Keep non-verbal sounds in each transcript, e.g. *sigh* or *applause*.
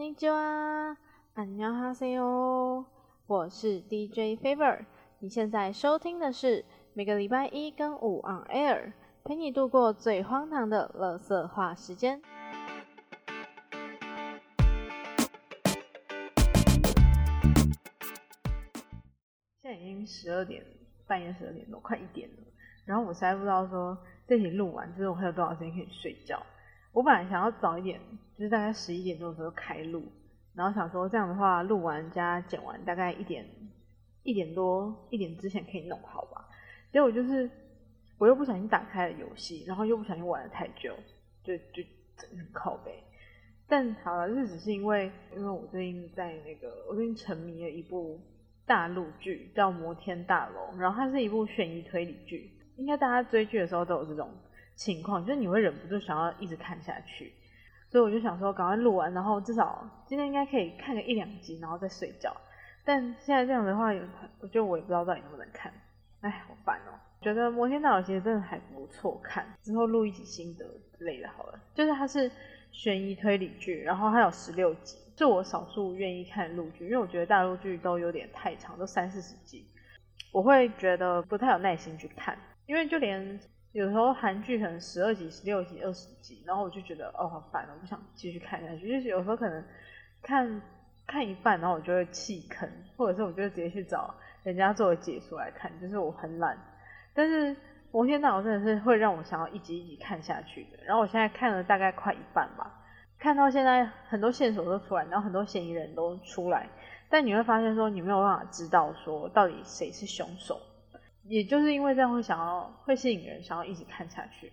尼基哇，안녕하세 요， 我是 DJ Favor，你现在收听的是每个礼拜一跟五 on air，陪你度过最荒唐的乐色话时间。现在已经十二点，半夜十二点多，快一点了。然后我实在不知道说这集录完之后还有多少时间可以睡觉。我本来想要早一点， 就是大概十一点钟的时候开录，然后想说这样的话录完加剪完大概一点一点多一点之前可以弄好吧。结果就是我又不小心打开了游戏，然后又不小心玩了太久，就就整个靠背。但好了，这只是因为因为我最近在那个我最近沉迷了一部大陆剧叫《摩天大楼》，然后它是一部悬疑推理剧，应该大家追剧的时候都有这种。情况就是你会忍不住想要一直看下去，所以我就想说赶快录完，然后至少今天应该可以看个一两集，然后再睡觉。但现在这样的话，我觉得我也不知道到底能不能看，哎，好烦哦。觉得《摩天大楼》其实真的还不错看，之后录一集心得之类的好了。就是它是悬疑推理剧，然后它有十六集，是我少数愿意看陆剧，因为我觉得大陆剧都有点太长，都三四十集，我会觉得不太有耐心去看，因为就连。有时候韩剧可能十二集、十六集、二十集，然后我就觉得哦好烦我，不想继续看下去。就是有时候可能看看一半，然后我就会弃坑，或者是我就直接去找人家做的解说来看。就是我很懒，但是《摩天大楼》真的是会让我想要一集一集看下去的。然后我现在看了大概快一半吧，看到现在很多线索都出来，然后很多嫌疑人都出来，但你会发现说你没有办法知道说到底谁是凶手。也就是因为这样会想要会吸引人，想要一直看下去。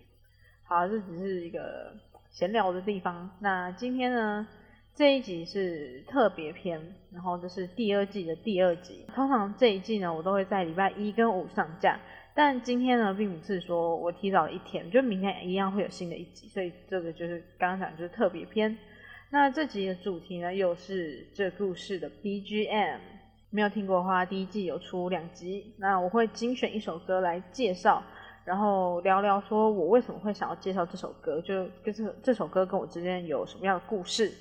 好，这只是一个闲聊的地方。那今天呢，这一集是特别篇，然后这是第二季的第二集。通常这一季呢，我都会在礼拜一跟五上架，但今天呢，并不是说我提早了一天，就明天一样会有新的一集。所以这个就是刚刚讲就是特别篇。那这集的主题呢，又是这故事的 BGM。没有听过的话，第一季有出两集，那我会精选一首歌来介绍，然后聊聊说我为什么会想要介绍这首歌，就跟这这首歌跟我之间有什么样的故事。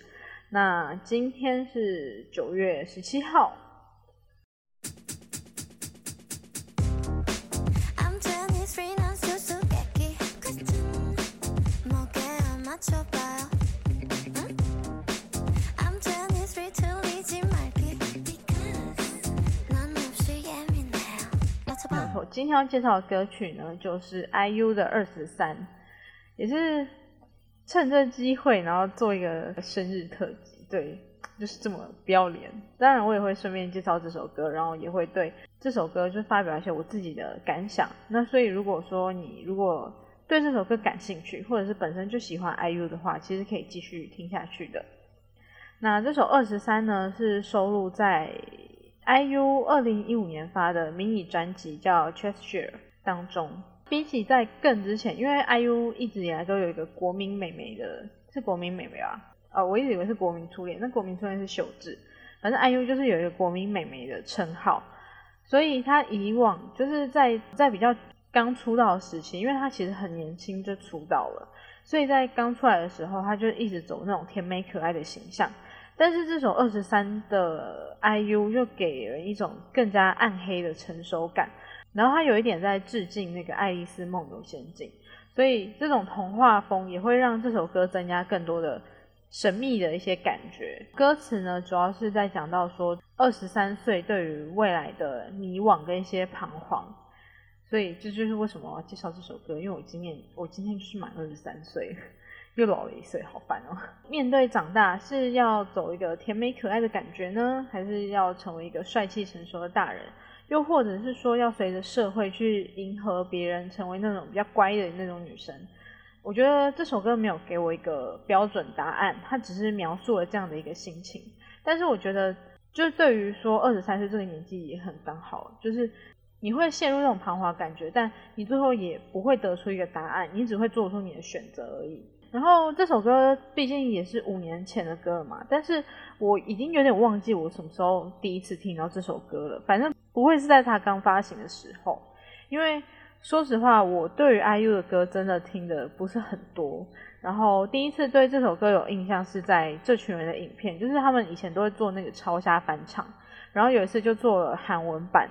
那今天是九月十七号。今天要介绍的歌曲呢，就是 IU 的二十三，也是趁这机会，然后做一个生日特辑，对，就是这么不要脸。当然，我也会顺便介绍这首歌，然后也会对这首歌就发表一些我自己的感想。那所以，如果说你如果对这首歌感兴趣，或者是本身就喜欢 IU 的话，其实可以继续听下去的。那这首二十三呢，是收录在。IU 二零一五年发的迷你专辑叫《Treasure》当中，比起在更之前，因为 IU 一直以来都有一个国民美眉的，是国民美眉啊，呃，我一直以为是国民初恋，那国民初恋是秀智，反正 IU 就是有一个国民美眉的称号，所以他以往就是在在比较刚出道时期，因为他其实很年轻就出道了，所以在刚出来的时候，他就一直走那种甜美可爱的形象。但是这首二十三的 IU 又给人一种更加暗黑的成熟感，然后它有一点在致敬那个《爱丽丝梦游仙境》，所以这种童话风也会让这首歌增加更多的神秘的一些感觉。歌词呢，主要是在讲到说二十三岁对于未来的迷惘跟一些彷徨，所以这就是为什么要介绍这首歌，因为我今年我今天是满二十三岁。又老了一岁，好烦哦！*laughs* 面对长大，是要走一个甜美可爱的感觉呢，还是要成为一个帅气成熟的大人？又或者是说，要随着社会去迎合别人，成为那种比较乖的那种女生？我觉得这首歌没有给我一个标准答案，它只是描述了这样的一个心情。但是我觉得，就是对于说二十三岁这个年纪也很刚好，就是你会陷入那种彷徨感觉，但你最后也不会得出一个答案，你只会做出你的选择而已。然后这首歌毕竟也是五年前的歌了嘛，但是我已经有点忘记我什么时候第一次听到这首歌了。反正不会是在它刚发行的时候，因为说实话，我对于 IU 的歌真的听的不是很多。然后第一次对这首歌有印象是在这群人的影片，就是他们以前都会做那个超虾翻唱，然后有一次就做了韩文版，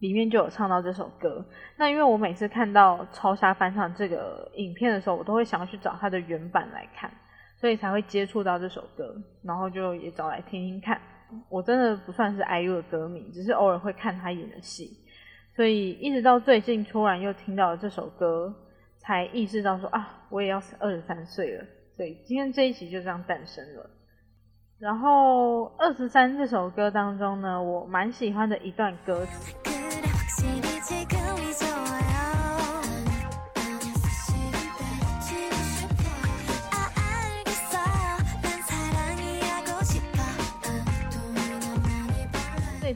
里面就有唱到这首歌。那因为我每次看到超杀翻唱这个影片的时候，我都会想要去找它的原版来看，所以才会接触到这首歌，然后就也找来听听看。我真的不算是 IU 的歌迷，只是偶尔会看他演的戏，所以一直到最近突然又听到了这首歌。才意识到说啊，我也要二十三岁了，所以今天这一集就这样诞生了。然后二十三这首歌当中呢，我蛮喜欢的一段歌词。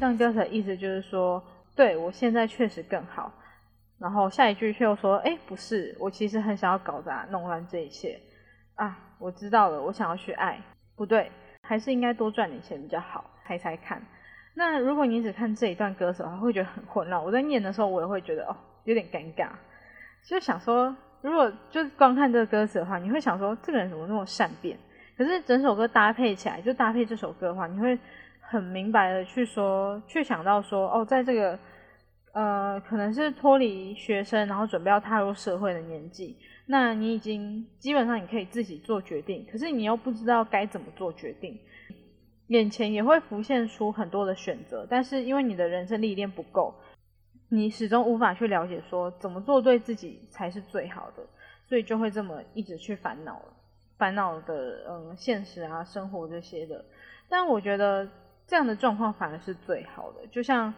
这一段歌词的意思就是说，对我现在确实更好。然后下一句却又说：“哎，不是，我其实很想要搞砸、弄乱这一切啊！我知道了，我想要去爱，不对，还是应该多赚点钱比较好。猜猜看？那如果你只看这一段歌词的话，会觉得很混乱。我在念的时候，我也会觉得哦，有点尴尬。就想说，如果就光看这个歌词的话，你会想说，这个人怎么那么善变？可是整首歌搭配起来，就搭配这首歌的话，你会很明白的去说，去想到说，哦，在这个。”呃，可能是脱离学生，然后准备要踏入社会的年纪。那你已经基本上你可以自己做决定，可是你又不知道该怎么做决定。眼前也会浮现出很多的选择，但是因为你的人生历练不够，你始终无法去了解说怎么做对自己才是最好的，所以就会这么一直去烦恼烦恼的嗯现实啊生活这些的。但我觉得这样的状况反而是最好的，就像。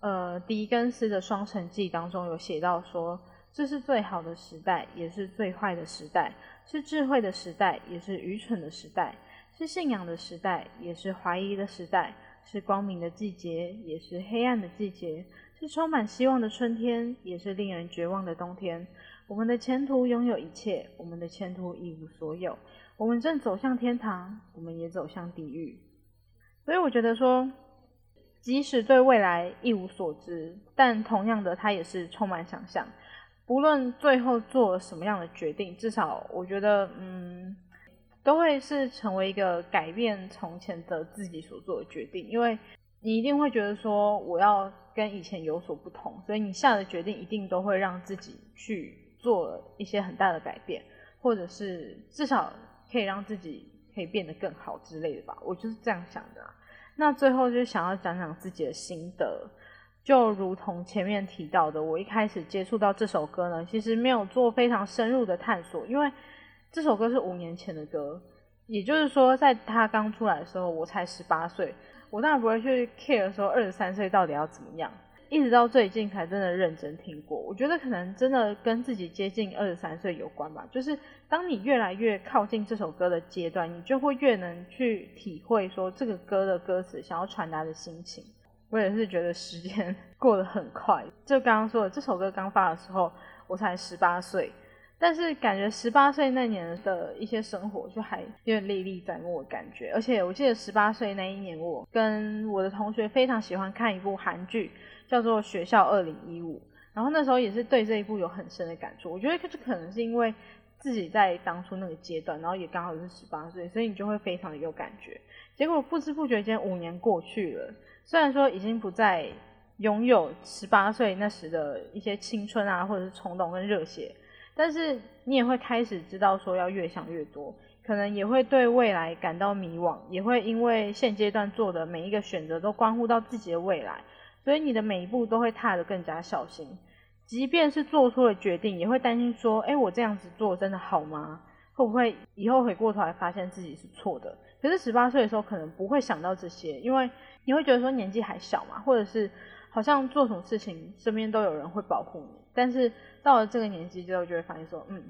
呃，狄更斯的《双城记》当中有写到说，这是最好的时代，也是最坏的时代；是智慧的时代，也是愚蠢的时代；是信仰的时代，也是怀疑的时代；是光明的季节，也是黑暗的季节；是充满希望的春天，也是令人绝望的冬天。我们的前途拥有一切，我们的前途一无所有。我们正走向天堂，我们也走向地狱。所以我觉得说。即使对未来一无所知，但同样的，他也是充满想象。不论最后做了什么样的决定，至少我觉得，嗯，都会是成为一个改变从前的自己所做的决定。因为你一定会觉得说，我要跟以前有所不同，所以你下的决定一定都会让自己去做一些很大的改变，或者是至少可以让自己可以变得更好之类的吧。我就是这样想的。那最后就想要讲讲自己的心得，就如同前面提到的，我一开始接触到这首歌呢，其实没有做非常深入的探索，因为这首歌是五年前的歌，也就是说，在他刚出来的时候，我才十八岁，我当然不会去 care 说二十三岁到底要怎么样。一直到最近才真的认真听过，我觉得可能真的跟自己接近二十三岁有关吧。就是当你越来越靠近这首歌的阶段，你就会越能去体会说这个歌的歌词想要传达的心情。我也是觉得时间 *laughs* 过得很快，就刚刚说的这首歌刚发的时候，我才十八岁，但是感觉十八岁那年的一些生活就还有点历历在目的感觉。而且我记得十八岁那一年，我跟我的同学非常喜欢看一部韩剧。叫做《学校二零一五》，然后那时候也是对这一部有很深的感触。我觉得这可能是因为自己在当初那个阶段，然后也刚好是十八岁，所以你就会非常的有感觉。结果不知不觉间五年过去了，虽然说已经不再拥有十八岁那时的一些青春啊，或者是冲动跟热血，但是你也会开始知道说要越想越多，可能也会对未来感到迷惘，也会因为现阶段做的每一个选择都关乎到自己的未来。所以你的每一步都会踏得更加小心，即便是做出了决定，也会担心说：哎，我这样子做真的好吗？会不会以后回过头来发现自己是错的？可是十八岁的时候可能不会想到这些，因为你会觉得说年纪还小嘛，或者是好像做什么事情身边都有人会保护你。但是到了这个年纪之后，就会发现说：嗯，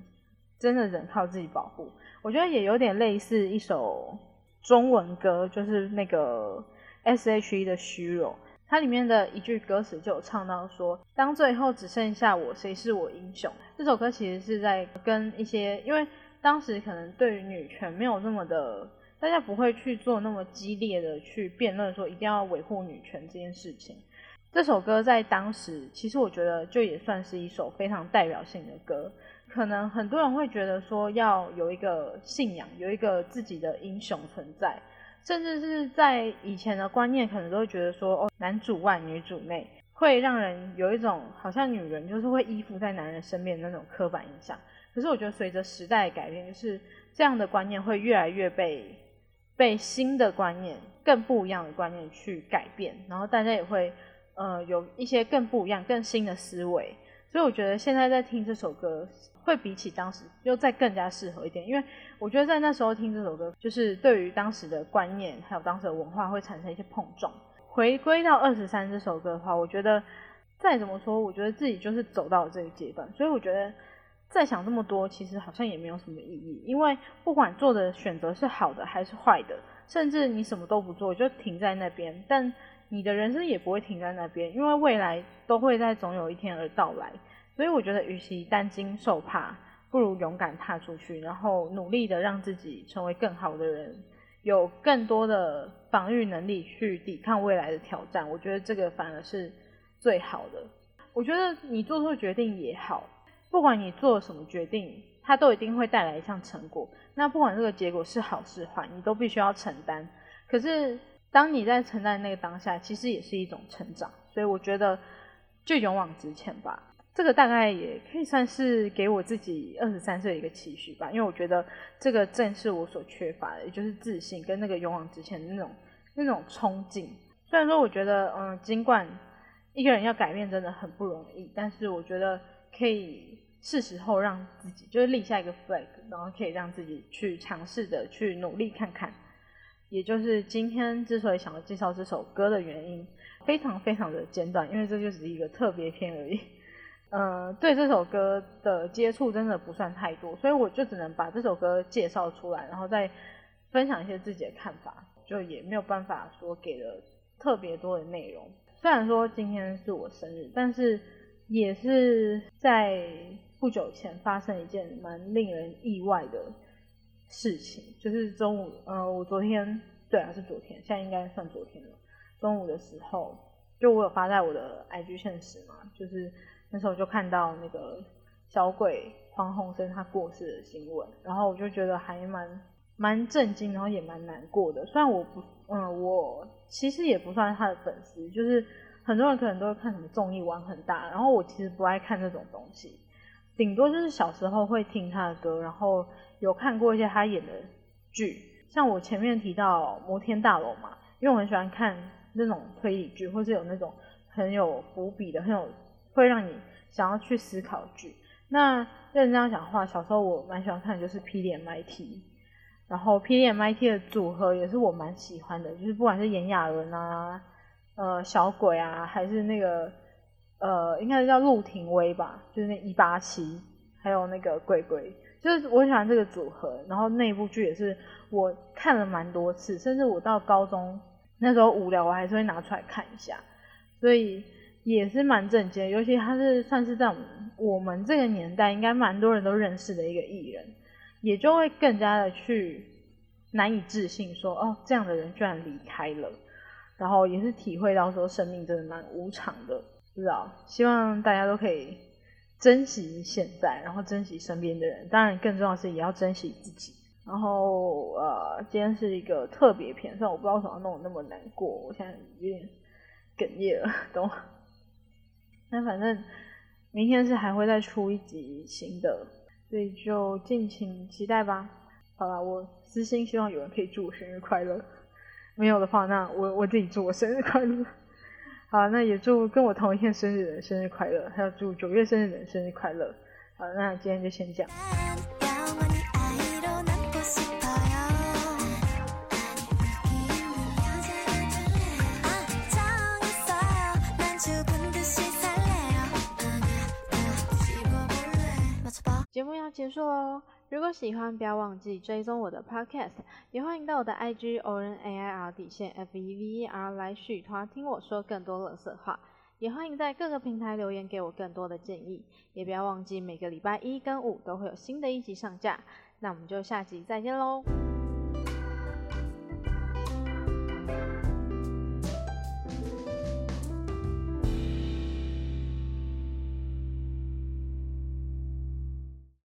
真的人靠自己保护。我觉得也有点类似一首中文歌，就是那个 S.H.E 的《虚荣》。它里面的一句歌词就有唱到说：“当最后只剩下我，谁是我英雄？”这首歌其实是在跟一些，因为当时可能对于女权没有那么的，大家不会去做那么激烈的去辩论说一定要维护女权这件事情。这首歌在当时，其实我觉得就也算是一首非常代表性的歌。可能很多人会觉得说，要有一个信仰，有一个自己的英雄存在，甚至是在以前的观念，可能都会觉得说，哦，男主外女主内，会让人有一种好像女人就是会依附在男人身边的那种刻板印象。可是我觉得随着时代的改变，就是这样的观念会越来越被被新的观念、更不一样的观念去改变，然后大家也会。呃，有一些更不一样、更新的思维，所以我觉得现在在听这首歌，会比起当时又再更加适合一点。因为我觉得在那时候听这首歌，就是对于当时的观念还有当时的文化会产生一些碰撞。回归到二十三这首歌的话，我觉得再怎么说，我觉得自己就是走到了这个阶段，所以我觉得再想这么多，其实好像也没有什么意义。因为不管做的选择是好的还是坏的，甚至你什么都不做就停在那边，但。你的人生也不会停在那边，因为未来都会在总有一天而到来。所以我觉得，与其担惊受怕，不如勇敢踏出去，然后努力的让自己成为更好的人，有更多的防御能力去抵抗未来的挑战。我觉得这个反而是最好的。我觉得你做错决定也好，不管你做什么决定，它都一定会带来一项成果。那不管这个结果是好是坏，你都必须要承担。可是。当你在承担那个当下，其实也是一种成长，所以我觉得就勇往直前吧。这个大概也可以算是给我自己二十三岁一个期许吧，因为我觉得这个正是我所缺乏的，也就是自信跟那个勇往直前的那种那种冲劲。虽然说我觉得，嗯，尽管一个人要改变真的很不容易，但是我觉得可以是时候让自己就是立下一个 flag，然后可以让自己去尝试的去努力看看。也就是今天之所以想要介绍这首歌的原因，非常非常的简短，因为这就只是一个特别篇而已。嗯，对这首歌的接触真的不算太多，所以我就只能把这首歌介绍出来，然后再分享一些自己的看法，就也没有办法说给了特别多的内容。虽然说今天是我生日，但是也是在不久前发生一件蛮令人意外的。事情就是中午，呃，我昨天对啊是昨天，现在应该算昨天了。中午的时候，就我有发在我的 IG 现实嘛，就是那时候就看到那个小鬼黄鸿生他过世的新闻，然后我就觉得还蛮蛮震惊，然后也蛮难过的。虽然我不，嗯，我其实也不算他的粉丝，就是很多人可能都会看什么综艺玩很大，然后我其实不爱看那种东西，顶多就是小时候会听他的歌，然后。有看过一些他演的剧，像我前面提到《摩天大楼》嘛，因为我很喜欢看那种推理剧，或是有那种很有伏笔的、很有会让你想要去思考剧。那认真讲话，小时候我蛮喜欢看的就是《P D M I T》，然后《P D M I T》的组合也是我蛮喜欢的，就是不管是炎亚纶啊、呃小鬼啊，还是那个呃应该是叫陆廷威吧，就是那一八七，还有那个鬼鬼。就是我喜欢这个组合，然后那部剧也是我看了蛮多次，甚至我到高中那时候无聊，我还是会拿出来看一下，所以也是蛮震惊。尤其他是算是在我们这个年代，应该蛮多人都认识的一个艺人，也就会更加的去难以置信，说哦，这样的人居然离开了，然后也是体会到说生命真的蛮无常的，不知道，希望大家都可以。珍惜现在，然后珍惜身边的人，当然更重要的是也要珍惜自己。然后呃，今天是一个特别篇，虽然我不知道为什么弄得那么难过，我现在有点哽咽了，懂吗？那反正明天是还会再出一集新的，所以就敬请期待吧。好了，我私心希望有人可以祝我生日快乐，没有的话，那我我自己祝我生日快乐。好，那也祝跟我同一天生日的人生日快乐，还有祝九月生日的人生日快乐。好，那今天就先这样。节目要结束喽。如果喜欢，不要忘记追踪我的 Podcast，也欢迎到我的 IG ornair 底线 F E V E R 来续团听我说更多乐色话。也欢迎在各个平台留言给我更多的建议。也不要忘记每个礼拜一跟五都会有新的一集上架。那我们就下集再见喽。